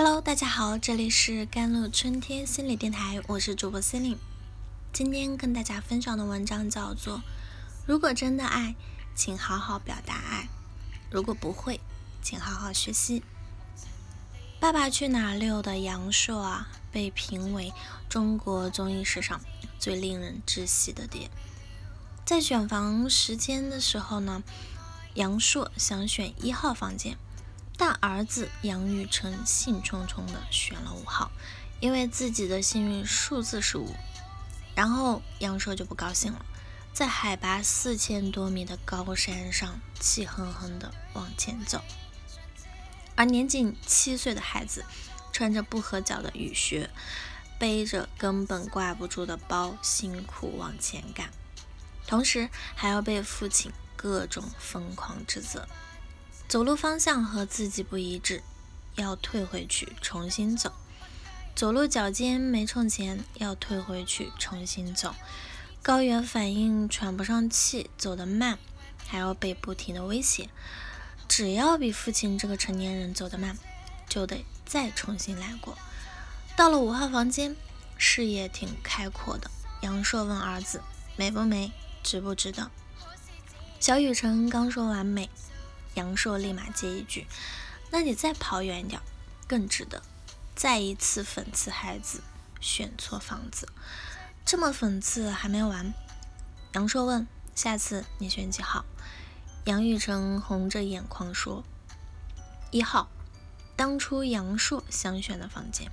Hello，大家好，这里是甘露春天心理电台，我是主播 c e l i n e 今天跟大家分享的文章叫做《如果真的爱，请好好表达爱；如果不会，请好好学习》。《爸爸去哪儿》六的杨烁啊，被评为中国综艺史上最令人窒息的爹。在选房时间的时候呢，杨烁想选一号房间。大儿子杨雨辰兴冲冲地选了五号，因为自己的幸运数字是五。然后杨硕就不高兴了，在海拔四千多米的高山上气哼哼地往前走，而年仅七岁的孩子穿着不合脚的雨靴，背着根本挂不住的包，辛苦往前赶，同时还要被父亲各种疯狂指责。走路方向和自己不一致，要退回去重新走；走路脚尖没冲前，要退回去重新走；高原反应喘不上气，走得慢，还要被不停的威胁。只要比父亲这个成年人走得慢，就得再重新来过。到了五号房间，视野挺开阔的。杨硕问儿子：“美不美？值不值得？”小雨辰刚说完美。杨硕立马接一句：“那你再跑远一点，更值得。”再一次讽刺孩子选错房子，这么讽刺还没完。杨硕问：“下次你选几号？”杨玉成红着眼眶说：“一号。”当初杨硕想选的房间，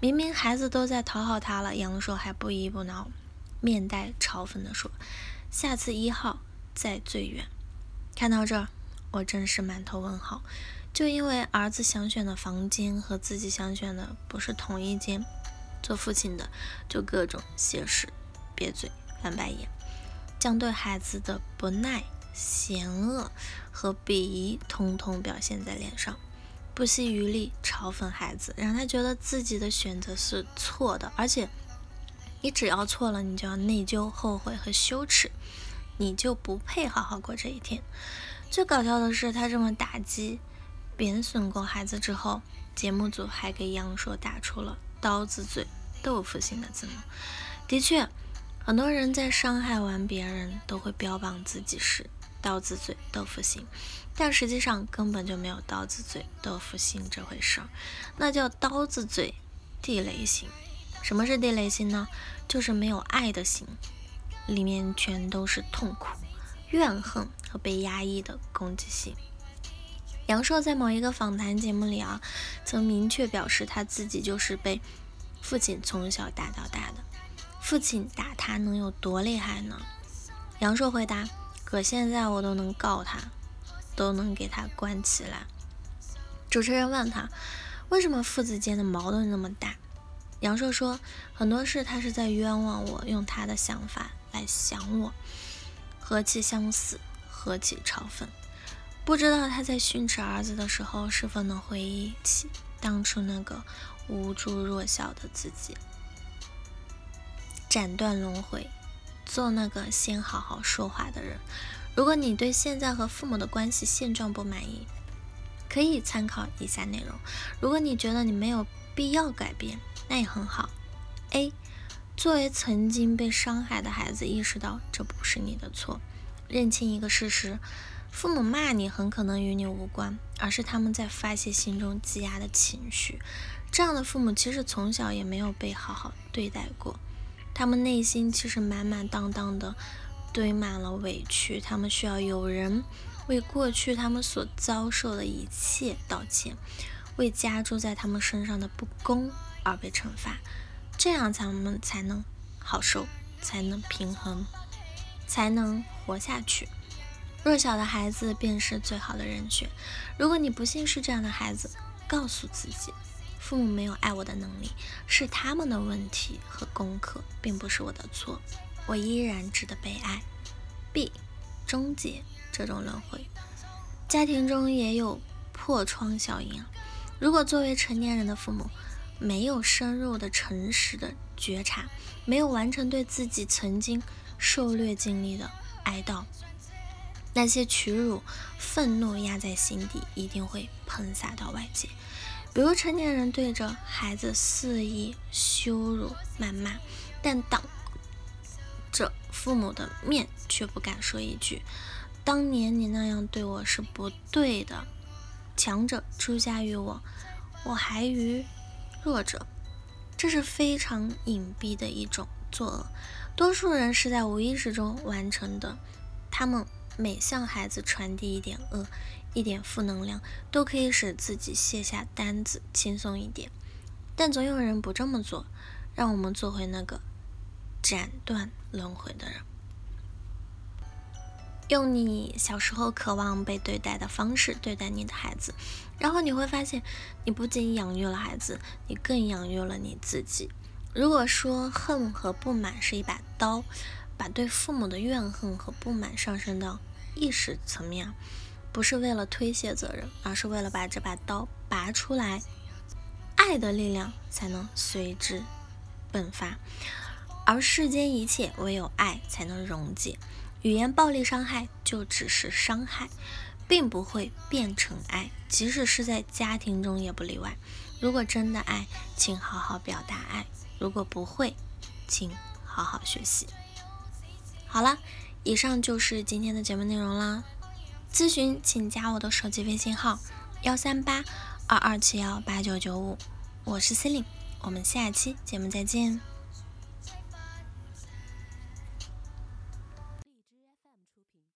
明明孩子都在讨好他了，杨硕还不依不挠，面带嘲讽地说：“下次一号在最远。”看到这儿。我真是满头问号，就因为儿子想选的房间和自己想选的不是同一间，做父亲的就各种斜视、瘪嘴、翻白眼，将对孩子的不耐、嫌恶和鄙夷通通表现在脸上，不惜余力嘲讽孩子，让他觉得自己的选择是错的，而且你只要错了，你就要内疚、后悔和羞耻，你就不配好好过这一天。最搞笑的是，他这么打击、贬损过孩子之后，节目组还给杨烁打出了“刀子嘴豆腐心”的字幕。的确，很多人在伤害完别人都会标榜自己是“刀子嘴豆腐心”，但实际上根本就没有“刀子嘴豆腐心”这回事儿，那叫“刀子嘴地雷心”。什么是地雷心呢？就是没有爱的心，里面全都是痛苦。怨恨和被压抑的攻击性。杨烁在某一个访谈节目里啊，曾明确表示他自己就是被父亲从小打到大的。父亲打他能有多厉害呢？杨烁回答：“可现在我都能告他，都能给他关起来。”主持人问他：“为什么父子间的矛盾那么大？”杨烁说：“很多事他是在冤枉我，用他的想法来想我。”和气相似，和气嘲讽。不知道他在训斥儿子的时候，是否能回忆起当初那个无助弱小的自己。斩断轮回，做那个先好好说话的人。如果你对现在和父母的关系现状不满意，可以参考以下内容。如果你觉得你没有必要改变，那也很好。A 作为曾经被伤害的孩子，意识到这不是你的错，认清一个事实：父母骂你很可能与你无关，而是他们在发泄心中积压的情绪。这样的父母其实从小也没有被好好对待过，他们内心其实满满当当的堆满了委屈，他们需要有人为过去他们所遭受的一切道歉，为加诸在他们身上的不公而被惩罚。这样，咱们才能好受，才能平衡，才能活下去。弱小的孩子便是最好的人选。如果你不幸是这样的孩子，告诉自己，父母没有爱我的能力，是他们的问题和功课，并不是我的错。我依然值得被爱。B，终结这种轮回。家庭中也有破窗效应。如果作为成年人的父母，没有深入的、诚实的觉察，没有完成对自己曾经受虐经历的哀悼，那些屈辱、愤怒压在心底，一定会喷洒到外界，比如成年人对着孩子肆意羞辱、谩骂，但当着父母的面却不敢说一句：“当年你那样对我是不对的。”强者出家于我，我还于弱者，这是非常隐蔽的一种作恶。多数人是在无意识中完成的。他们每向孩子传递一点恶、一点负能量，都可以使自己卸下担子轻松一点。但总有人不这么做。让我们做回那个斩断轮回的人。用你小时候渴望被对待的方式对待你的孩子，然后你会发现，你不仅养育了孩子，你更养育了你自己。如果说恨和不满是一把刀，把对父母的怨恨和不满上升到意识层面，不是为了推卸责任，而是为了把这把刀拔出来，爱的力量才能随之迸发，而世间一切唯有爱才能溶解。语言暴力伤害就只是伤害，并不会变成爱，即使是在家庭中也不例外。如果真的爱，请好好表达爱；如果不会，请好好学习。好了，以上就是今天的节目内容啦。咨询请加我的手机微信号：幺三八二二七幺八九九五，我是 c e l i n e 我们下期节目再见。